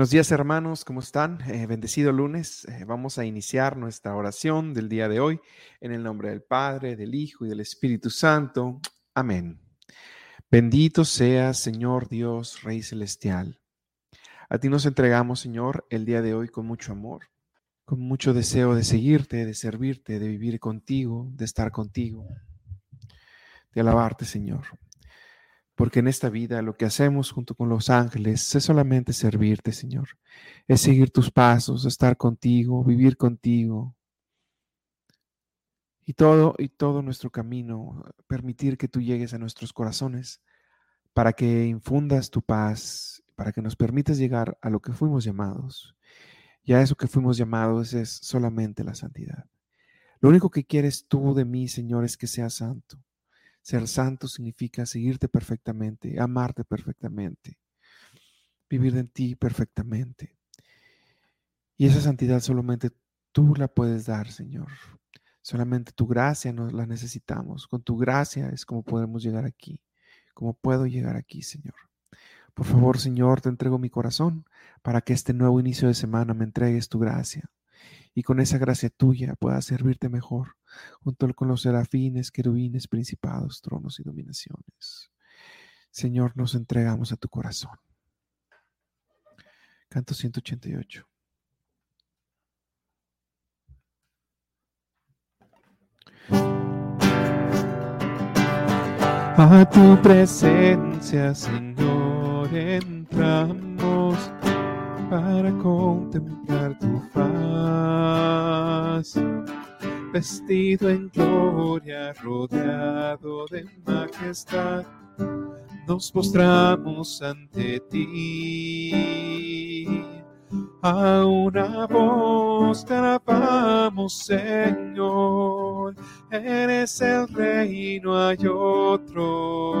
Buenos días hermanos, ¿cómo están? Eh, bendecido lunes. Eh, vamos a iniciar nuestra oración del día de hoy en el nombre del Padre, del Hijo y del Espíritu Santo. Amén. Bendito sea Señor Dios, Rey Celestial. A ti nos entregamos, Señor, el día de hoy con mucho amor, con mucho deseo de seguirte, de servirte, de vivir contigo, de estar contigo, de alabarte, Señor porque en esta vida lo que hacemos junto con los ángeles es solamente servirte, Señor. Es seguir tus pasos, estar contigo, vivir contigo. Y todo, y todo nuestro camino, permitir que tú llegues a nuestros corazones para que infundas tu paz, para que nos permitas llegar a lo que fuimos llamados. Y a eso que fuimos llamados es solamente la santidad. Lo único que quieres tú de mí, Señor, es que sea santo ser santo significa seguirte perfectamente, amarte perfectamente, vivir en ti perfectamente. Y esa santidad solamente tú la puedes dar, Señor. Solamente tu gracia nos la necesitamos. Con tu gracia es como podemos llegar aquí, como puedo llegar aquí, Señor. Por favor, Señor, te entrego mi corazón para que este nuevo inicio de semana me entregues tu gracia y con esa gracia tuya pueda servirte mejor, junto con los serafines, querubines, principados, tronos y dominaciones. Señor, nos entregamos a tu corazón. Canto 188. A tu presencia, Señor, entramos para contemplar tu faz. Vestido en gloria, rodeado de majestad, nos postramos ante ti. A una voz te alabamos, Señor, eres el rey, no hay otro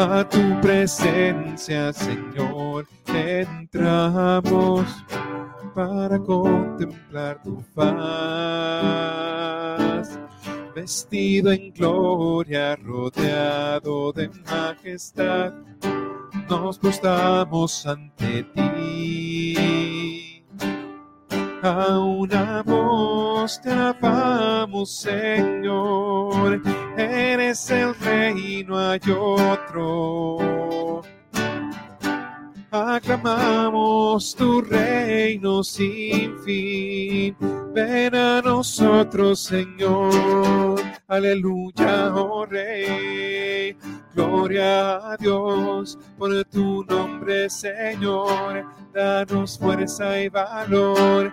A tu presencia, Señor, entramos para contemplar tu faz. Vestido en gloria, rodeado de majestad, nos postamos ante ti a una voz te alabamos, Señor. Eres el rey, no hay otro. Aclamamos tu reino sin fin. Ven a nosotros, Señor. Aleluya, oh Rey. Gloria a Dios por tu nombre, Señor. Danos fuerza y valor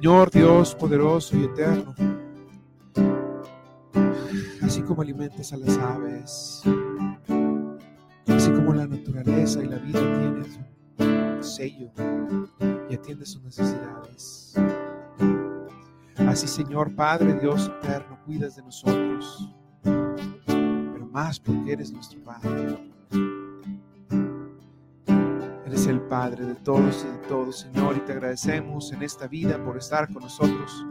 Señor Dios poderoso y eterno, así como alimentas a las aves, así como la naturaleza y la vida tienen su sello y atiende sus necesidades. Así, Señor Padre Dios eterno, cuidas de nosotros, pero más porque eres nuestro Padre el Padre de todos y de todos, Señor, y te agradecemos en esta vida por estar con nosotros,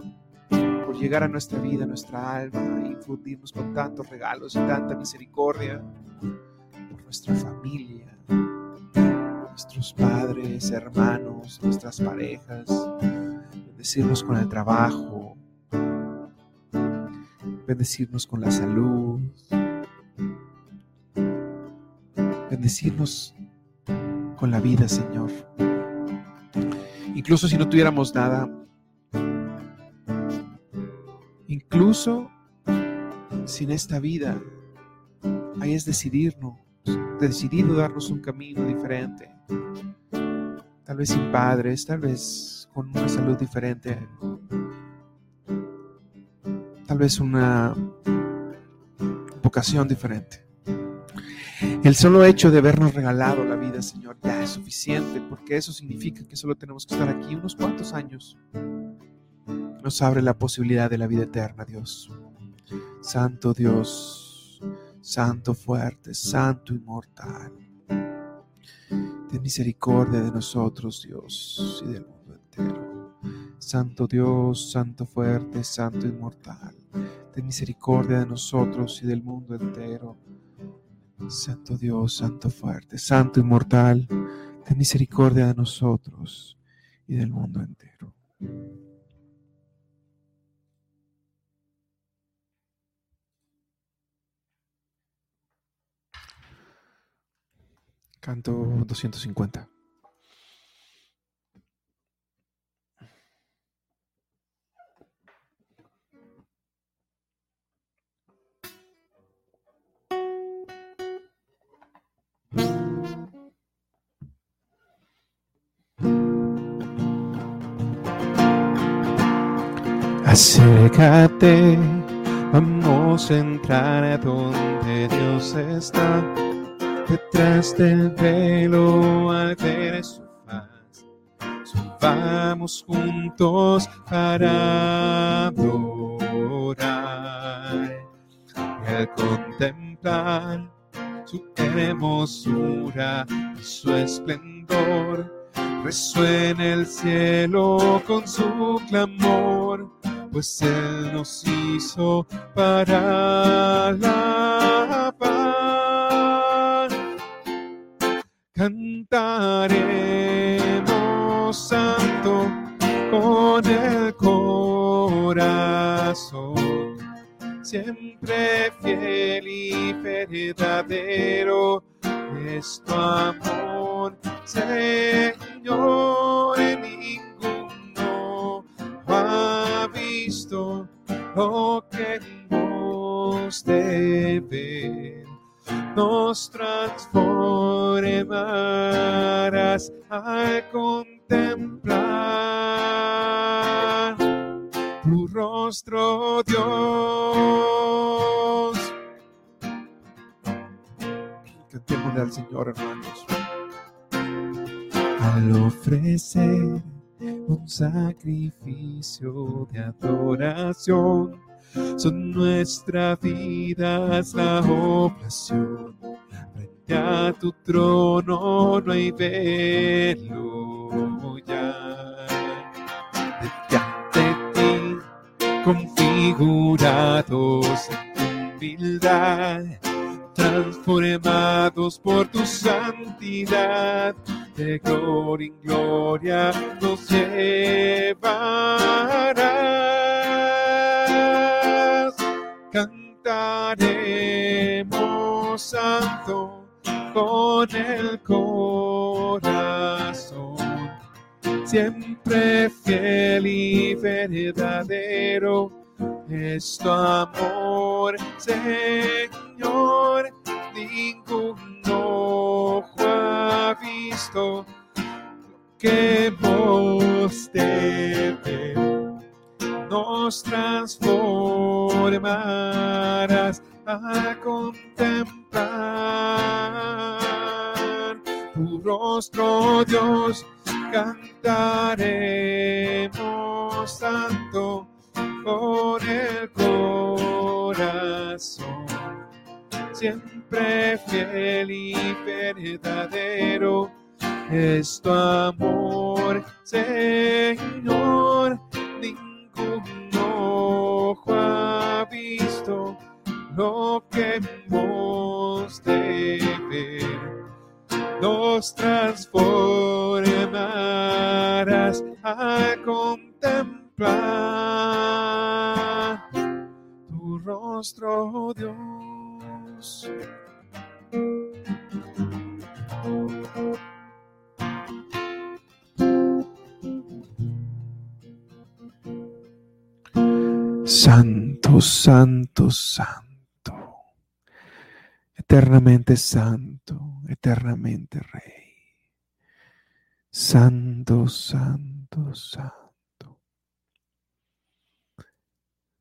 por llegar a nuestra vida, a nuestra alma, y infundirnos con tantos regalos y tanta misericordia, por nuestra familia, nuestros padres, hermanos, nuestras parejas, bendecirnos con el trabajo, bendecirnos con la salud, bendecirnos con la vida, Señor. Incluso si no tuviéramos nada, incluso sin esta vida, ahí es decidirnos, decidido darnos un camino diferente. Tal vez sin padres, tal vez con una salud diferente, tal vez una vocación diferente. El solo hecho de habernos regalado la vida, Señor, es suficiente, porque eso significa que solo tenemos que estar aquí unos cuantos años. Nos abre la posibilidad de la vida eterna, Dios. Santo Dios, Santo fuerte, Santo inmortal. Ten misericordia de nosotros, Dios, y del mundo entero. Santo Dios, Santo fuerte, Santo inmortal. Ten misericordia de nosotros y del mundo entero. Santo Dios, Santo fuerte, Santo inmortal, ten misericordia de nosotros y del mundo entero. Canto 250. Acércate, vamos a entrar a donde Dios está, detrás del velo al ver su faz. Subamos juntos para adorar y al contemplar su hermosura y su esplendor. Resuena el cielo con su clamor pues Él nos hizo para la paz. Cantaremos santo con el corazón, siempre fiel y verdadero es amor, Señor, en visto lo que hemos de. Nos transformarás al contemplar tu rostro, Dios. Cantémosle al Señor, hermanos. Al ofrecer un sacrificio de adoración. Son nuestras vidas la oblación. Frente a tu trono no hay velo ya. De ti, configurados en humildad, transformados por tu santidad de gloria en gloria nos llevarás. Cantaremos santo con el corazón, siempre fiel y verdadero es tu amor, Señor, ningún ha visto que hemos de ver. Nos transformarás a contemplar tu rostro, Dios. Cantaremos tanto con el corazón siempre fiel y verdadero es tu amor, Señor. Ningún ojo ha visto lo que hemos de ver. nos transformarás a contemplar tu rostro, Dios. Santo, santo, santo. Eternamente santo, eternamente rey. Santo, santo, santo.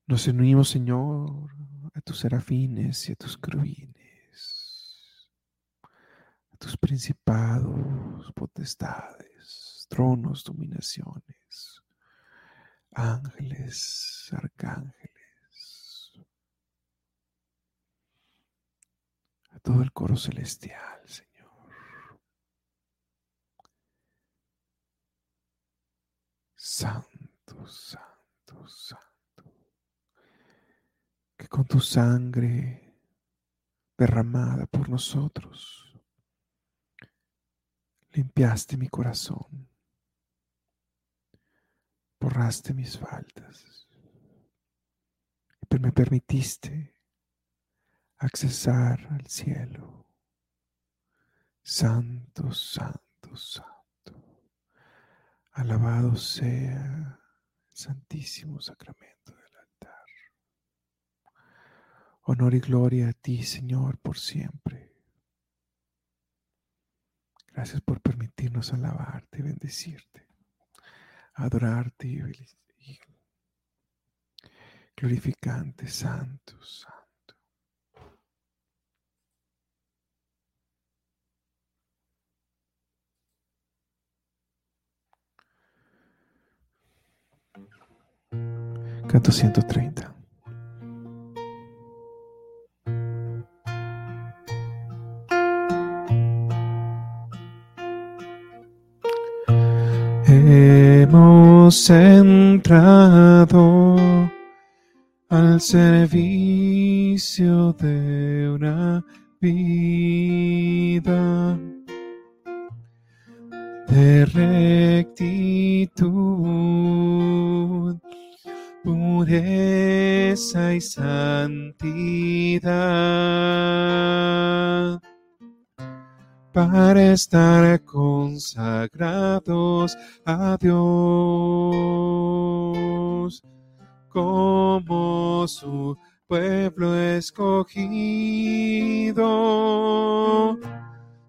Nos unimos, Señor, a tus serafines y a tus querubines, a tus principados, potestades, tronos, dominaciones ángeles, arcángeles, a todo el coro celestial, Señor. Santo, santo, santo, que con tu sangre derramada por nosotros, limpiaste mi corazón borraste mis faltas y me permitiste accesar al cielo. Santo, santo, santo. Alabado sea el santísimo sacramento del altar. Honor y gloria a ti, Señor, por siempre. Gracias por permitirnos alabarte y bendecirte adorarte y glorificante, santo, santo. Canto 130. Hemos entrado al servicio de una vida de rectitud, pureza y santidad para estar consagrados a Dios como su pueblo escogido.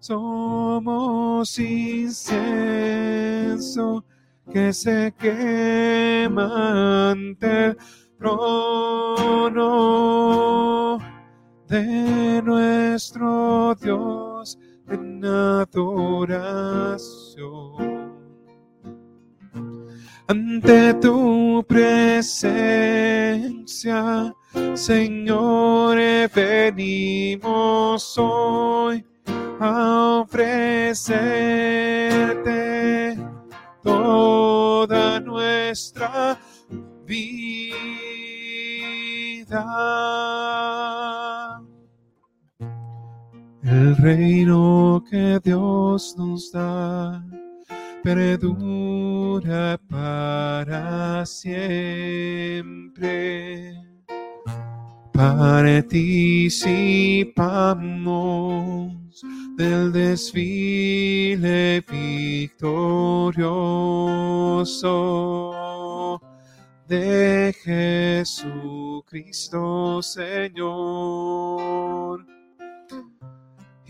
Somos incienso que se quema ante el trono de nuestro Dios adoración. Ante tu presencia, Señor, venimos hoy a ofrecerte toda nuestra vida. El reino que Dios nos da perdura para siempre. Participamos del desfile victorioso de Jesucristo Señor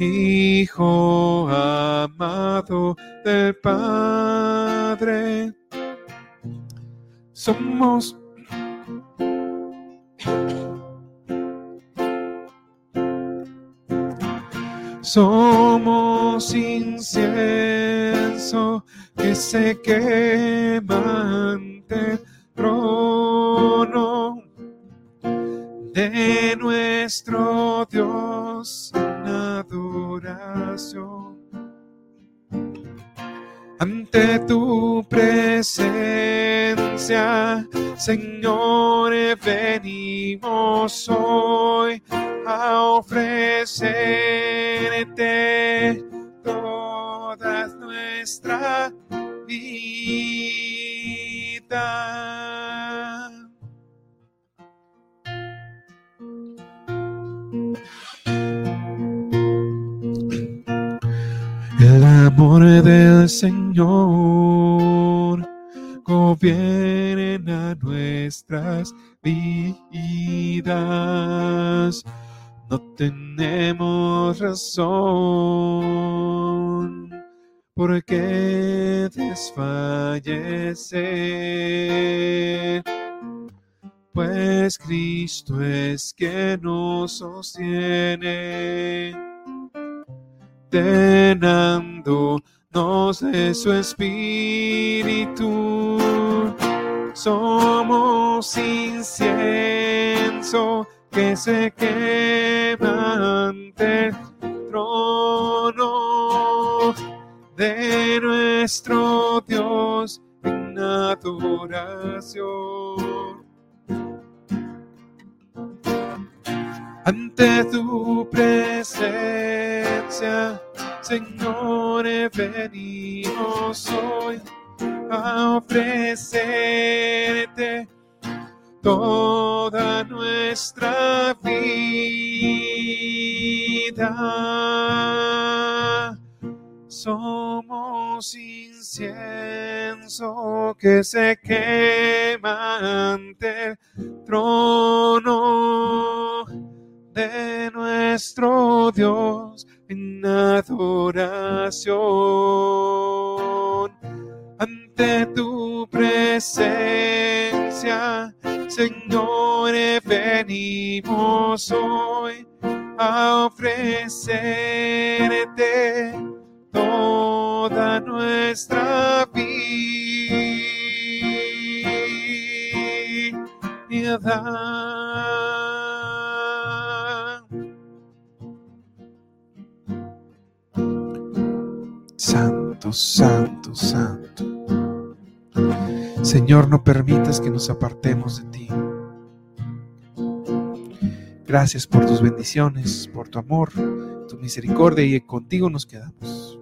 Hijo amado del Padre. Somos Somos incienso que se quema ante el trono de nuestro Dios Ante tu presencia, Señor, venimos hoy a ofrecerte todo nuestra vida. Amor del Señor gobierna nuestras vidas. No tenemos razón por qué desfallecer, pues Cristo es quien nos sostiene, tenándonos de su espíritu. Somos incienso que se quema ante el trono de nuestro Dios en adoración. Ante tu presencia, Señor, venimos hoy a ofrecerte toda nuestra vida. Somos incienso que se quema ante el trono de nuestro Dios en adoración ante tu presencia Señor, venimos hoy a ofrecerte toda nuestra vida. Santo, santo. Señor, no permitas que nos apartemos de ti. Gracias por tus bendiciones, por tu amor, tu misericordia y contigo nos quedamos.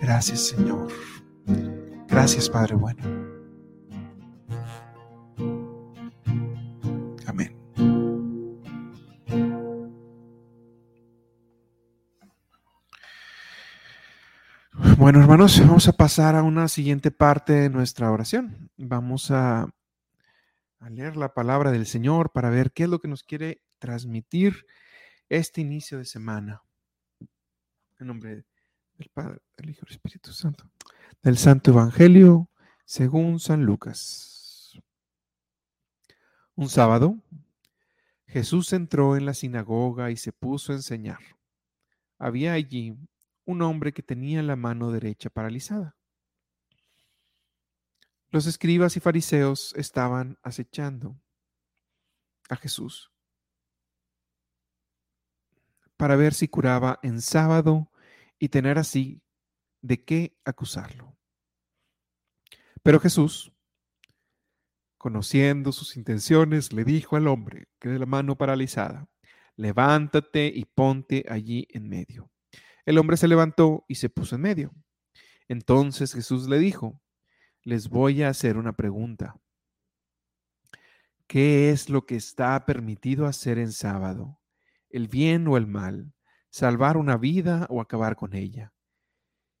Gracias, Señor. Gracias, Padre bueno. Bueno, hermanos, vamos a pasar a una siguiente parte de nuestra oración. Vamos a, leer la palabra del Señor para ver qué es lo que nos quiere transmitir este inicio de semana. En nombre del Padre, del Hijo y del Espíritu Santo. Del Santo Evangelio según San Lucas. Un sábado, Jesús entró en la sinagoga y se puso a enseñar. Había allí un hombre que tenía la mano derecha paralizada. Los escribas y fariseos estaban acechando a Jesús para ver si curaba en sábado y tener así de qué acusarlo. Pero Jesús, conociendo sus intenciones, le dijo al hombre que de la mano paralizada, levántate y ponte allí en medio. El hombre se levantó y se puso en medio. Entonces Jesús le dijo, les voy a hacer una pregunta. ¿Qué es lo que está permitido hacer en sábado? ¿El bien o el mal? ¿Salvar una vida o acabar con ella?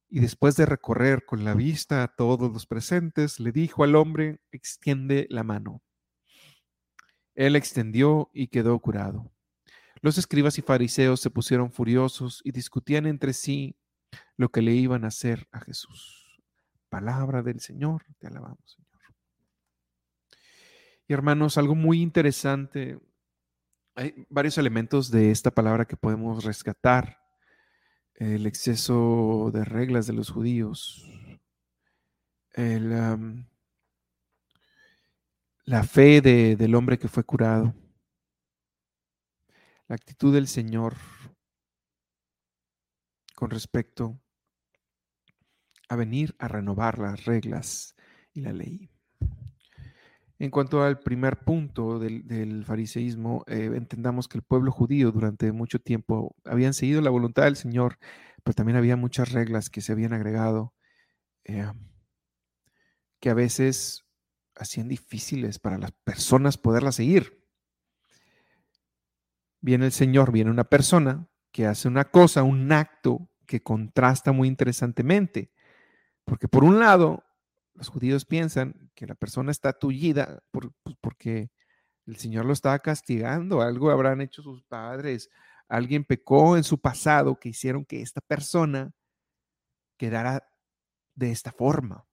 Y después de recorrer con la vista a todos los presentes, le dijo al hombre, extiende la mano. Él extendió y quedó curado. Los escribas y fariseos se pusieron furiosos y discutían entre sí lo que le iban a hacer a Jesús. Palabra del Señor, te alabamos, Señor. Y hermanos, algo muy interesante, hay varios elementos de esta palabra que podemos rescatar. El exceso de reglas de los judíos, la fe del hombre que fue curado, la actitud del Señor con respecto a venir a renovar las reglas y la ley. En cuanto al primer punto del, fariseísmo, eh, entendamos que el pueblo judío durante mucho tiempo habían seguido la voluntad del Señor pero también había muchas reglas que se habían agregado eh, que a veces hacían difíciles para las personas poderlas seguir. Viene el Señor, viene una persona que hace una cosa, un acto que contrasta muy interesantemente. Porque por un lado, los judíos piensan que la persona está tullida por, pues, porque el Señor lo estaba castigando, algo habrán hecho sus padres, alguien pecó en su pasado que hicieron que esta persona quedara de esta forma.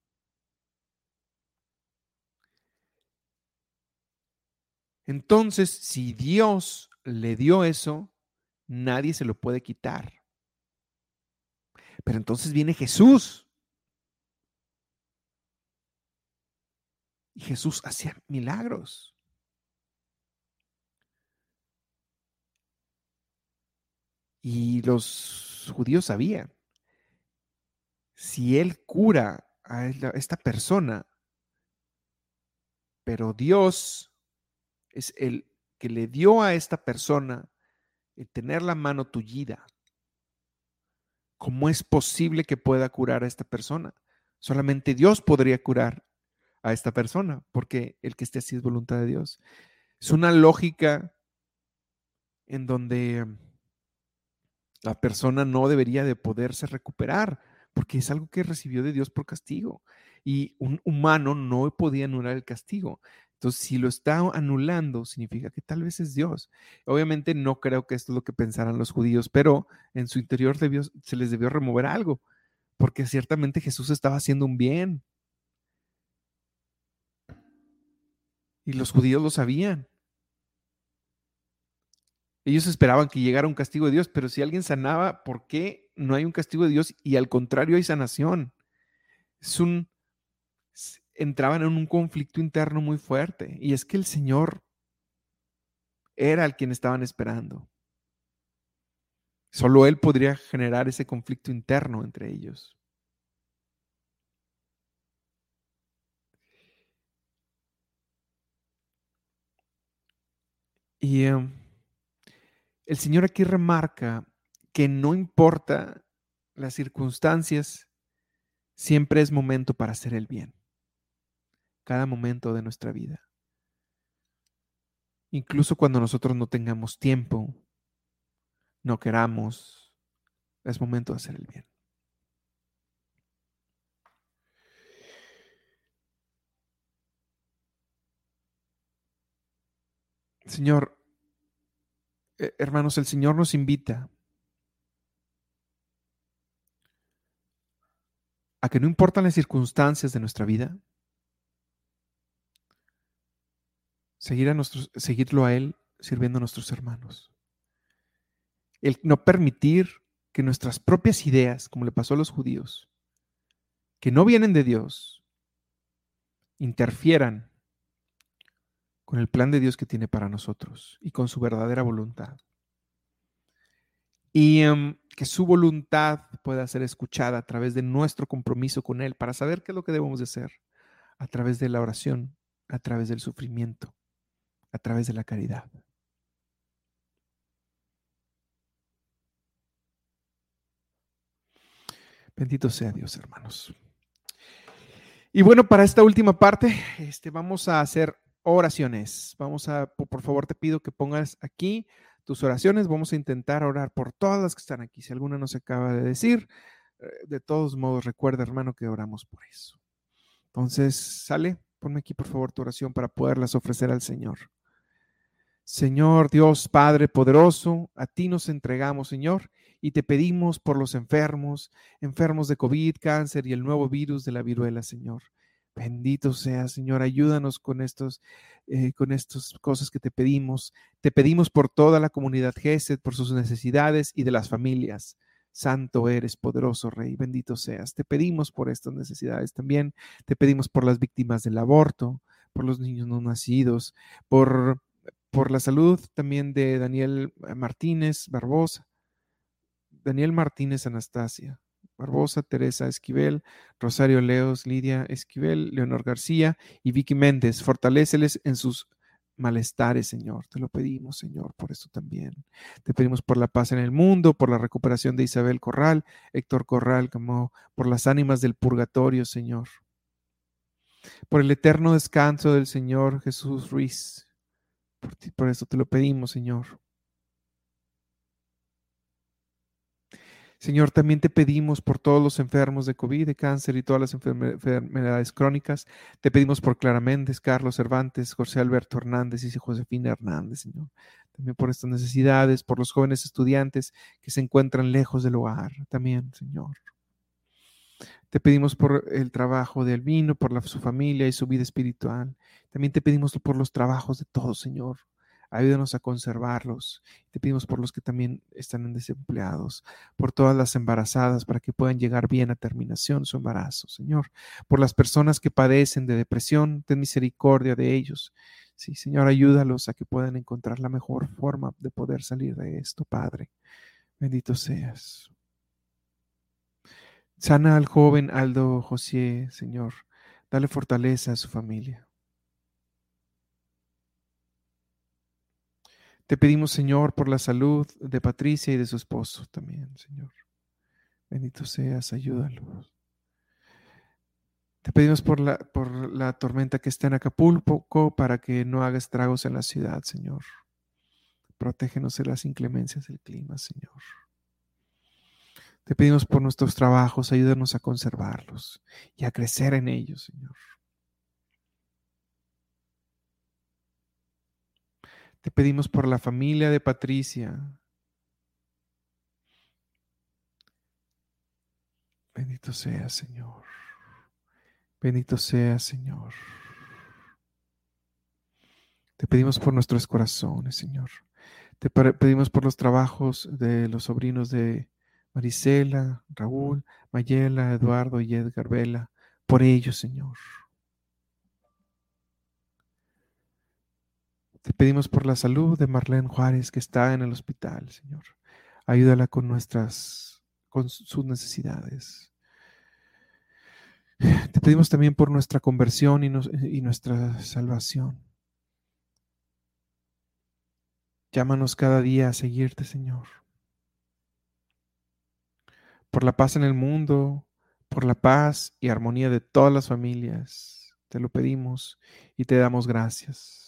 Entonces, si Dios le dio eso, nadie se lo puede quitar. Pero entonces viene Jesús. Y Jesús hacía milagros. Y los judíos sabían, si él cura a esta persona, pero Dios es el que le dio a esta persona el tener la mano tullida, ¿cómo es posible que pueda curar a esta persona? Solamente Dios podría curar a esta persona, porque el que esté así es voluntad de Dios. Es una lógica en donde la persona no debería de poderse recuperar, porque es algo que recibió de Dios por castigo. Y un humano no podía anular el castigo. Entonces, si lo está anulando, significa que tal vez es Dios. Obviamente no creo que esto es lo que pensaran los judíos, pero en su interior se les debió remover algo, porque ciertamente Jesús estaba haciendo un bien. Y los judíos lo sabían. Ellos esperaban que llegara un castigo de Dios, pero si alguien sanaba, ¿por qué no hay un castigo de Dios y al contrario hay sanación? Es un entraban en un conflicto interno muy fuerte y es que el Señor era el quien estaban esperando. Solo él podría generar ese conflicto interno entre ellos. Y em, el Señor aquí remarca que no importa las circunstancias, siempre es momento para hacer el bien. Cada momento de nuestra vida. Incluso cuando nosotros no tengamos tiempo, no queramos, es momento de hacer el bien. Señor, eh, hermanos, el Señor nos invita a que no importan las circunstancias de nuestra vida, seguir a nuestros, seguirlo a Él sirviendo a nuestros hermanos. El no permitir que nuestras propias ideas, como le pasó a los judíos, que no vienen de Dios, interfieran con el plan de Dios que tiene para nosotros y con su verdadera voluntad. Y em, que su voluntad pueda ser escuchada a través de nuestro compromiso con Él para saber qué es lo que debemos de hacer, a través de la oración, a través del sufrimiento, a través de la caridad. Bendito sea Dios, hermanos. Y bueno, para esta última parte, este, vamos a hacer oraciones. Vamos a, por favor, te pido que pongas aquí tus oraciones. Vamos a intentar orar por todas las que están aquí. Si alguna no se acaba de decir, eh, de todos modos, recuerda, hermano, que oramos por eso. Entonces, sale, ponme aquí, por favor, tu oración para poderlas ofrecer al Señor. Señor Dios Padre poderoso, a ti nos entregamos, Señor, y te pedimos por los enfermos, enfermos de COVID, cáncer y el nuevo virus de la viruela, Señor. Bendito sea, Señor, ayúdanos con estos, eh, con estas cosas que te pedimos. Te pedimos por toda la comunidad GESED, por sus necesidades y de las familias. Santo eres, poderoso Rey, bendito seas. Te pedimos por estas necesidades también. Te pedimos por las víctimas del aborto, por los niños no nacidos, por, por la salud también de Daniel Martínez Barbosa, Daniel Martínez Anastasia, Barbosa, Teresa Esquivel, Rosario Leos, Lidia Esquivel, Leonor García y Vicky Méndez. Fortaléceles en sus malestares, Señor. Te lo pedimos, Señor, por eso también. Te pedimos por la paz en el mundo, por la recuperación de Isabel Corral, Héctor Corral, como por las ánimas del purgatorio, Señor. Por el eterno descanso del Señor Jesús Ruiz. Por, por eso te lo pedimos, Señor. Señor, también te pedimos por todos los enfermos de COVID, de cáncer y todas las enfermedades crónicas. Te pedimos por Clara Méndez, Carlos Cervantes, José Alberto Hernández y Josefina Hernández, Señor. También por estas necesidades, por los jóvenes estudiantes que se encuentran lejos del hogar. También, Señor. Te pedimos por el trabajo de Albino, por su familia y su vida espiritual. También te pedimos por los trabajos de todos, Señor ayúdanos a conservarlos. Te pedimos por los que también están desempleados, por todas las embarazadas para que puedan llegar bien a terminación su embarazo, Señor. Por las personas que padecen de depresión, ten misericordia de ellos. Sí, Señor, ayúdalos a que puedan encontrar la mejor forma de poder salir de esto, Padre. Bendito seas. Sana al joven Aldo José, Señor. Dale fortaleza a su familia. Te pedimos, Señor, por la salud de Patricia y de su esposo también, Señor. Bendito seas, ayúdalos. Te pedimos por la, por la tormenta que está en Acapulco para que no haga estragos en la ciudad, Señor. Protégenos de las inclemencias del clima, Señor. Te pedimos por nuestros trabajos, ayúdanos a conservarlos y a crecer en ellos, Señor. Te pedimos por la familia de Patricia. Bendito sea, Señor. Bendito sea, Señor. Te pedimos por nuestros corazones, Señor. Te pedimos por los trabajos de los sobrinos de Marisela, Raúl, Mayela, Eduardo y Edgar Vela. Por ellos, Señor. Te pedimos por la salud de Marlene Juárez que está en el hospital, Señor. Ayúdala con nuestras, con sus necesidades. Te pedimos también por nuestra conversión y, y nuestra salvación. Llámanos cada día a seguirte, Señor. Por la paz en el mundo, por la paz y armonía de todas las familias, te lo pedimos y te damos gracias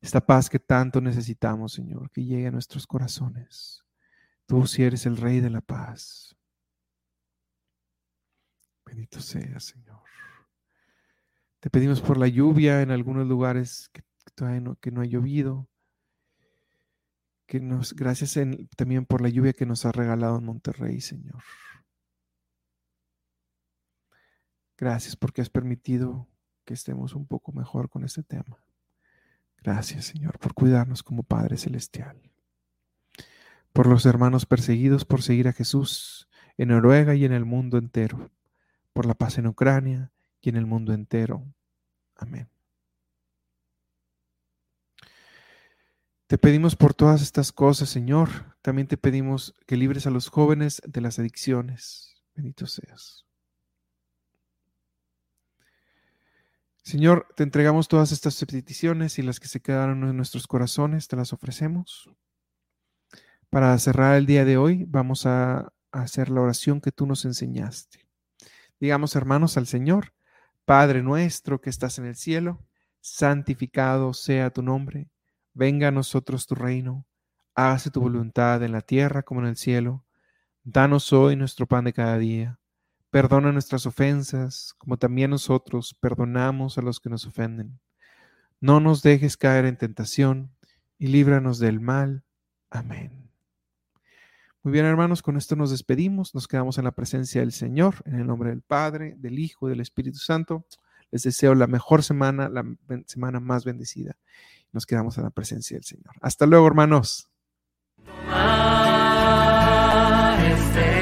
esta paz que tanto necesitamos, Señor, que llegue a nuestros corazones. Tú si eres el Rey de la paz. Bendito sea, Señor. Te pedimos por la lluvia en algunos lugares que, no ha llovido. Que nos, gracias también por la lluvia que nos ha regalado en Monterrey, Señor. Gracias porque has permitido que estemos un poco mejor con este tema. Gracias, Señor, por cuidarnos como Padre Celestial. Por los hermanos perseguidos por seguir a Jesús en Noruega y en el mundo entero. Por la paz en Ucrania y en el mundo entero. Amén. Te pedimos por todas estas cosas, Señor. También te pedimos que libres a los jóvenes de las adicciones. Bendito seas. Señor, te entregamos todas estas peticiones y las que se quedaron en nuestros corazones, te las ofrecemos. Para cerrar el día de hoy, vamos a hacer la oración que tú nos enseñaste. Digamos, hermanos, al Señor, Padre nuestro que estás en el cielo, santificado sea tu nombre, venga a nosotros tu reino, hágase tu voluntad en la tierra como en el cielo. Danos hoy nuestro pan de cada día Perdona nuestras ofensas, como también nosotros perdonamos a los que nos ofenden. No nos dejes caer en tentación y líbranos del mal. Amén. Muy bien, hermanos, con esto nos despedimos. Nos quedamos en la presencia del Señor, en el nombre del Padre, del Hijo y del Espíritu Santo. Les deseo la mejor semana, la semana más bendecida nos quedamos en la presencia del Señor. Hasta luego, hermanos. Este